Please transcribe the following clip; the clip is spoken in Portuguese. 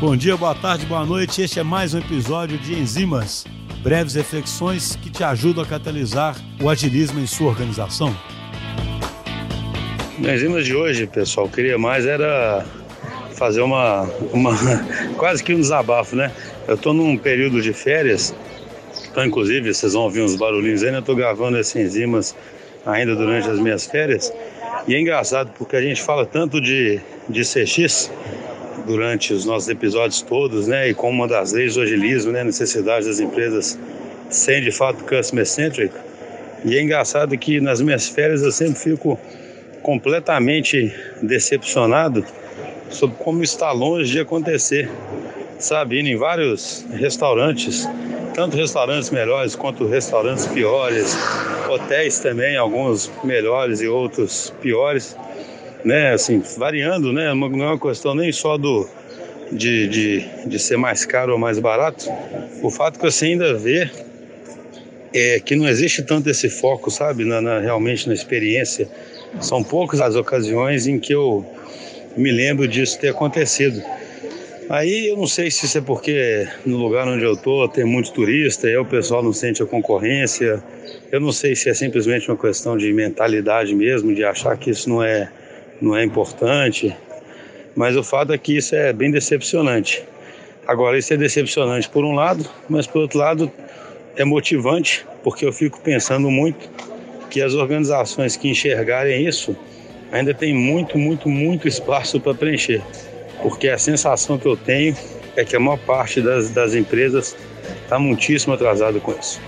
Bom dia, boa tarde, boa noite. Este é mais um episódio de Enzimas, breves reflexões que te ajudam a catalisar o agilismo em sua organização. No Enzimas de hoje, pessoal, queria mais era fazer uma, uma quase que um desabafo, né? Eu estou num período de férias, então inclusive vocês vão ouvir uns barulhinhos aí, né? Eu estou gravando esses enzimas ainda durante as minhas férias. E é engraçado porque a gente fala tanto de, de CX durante os nossos episódios todos, né? E como uma das leis do agilismo, né? A necessidade das empresas serem de fato customer centric. E é engraçado que nas minhas férias eu sempre fico completamente decepcionado sobre como está longe de acontecer. Sabe, indo em vários restaurantes, tanto restaurantes melhores quanto restaurantes piores, hotéis também, alguns melhores e outros piores, né? Assim, variando, né? Não é uma questão nem só do de, de, de ser mais caro ou mais barato. O fato que você ainda vê é que não existe tanto esse foco, sabe, na, na realmente na experiência. São poucas as ocasiões em que eu me lembro disso ter acontecido. Aí eu não sei se isso é porque no lugar onde eu tô tem muito turista aí o pessoal não sente a concorrência. Eu não sei se é simplesmente uma questão de mentalidade mesmo, de achar que isso não é, não é importante. Mas o fato é que isso é bem decepcionante. Agora, isso é decepcionante por um lado, mas por outro lado é motivante, porque eu fico pensando muito que as organizações que enxergarem isso ainda tem muito, muito, muito espaço para preencher porque a sensação que eu tenho é que a maior parte das, das empresas está muitíssimo atrasada com isso.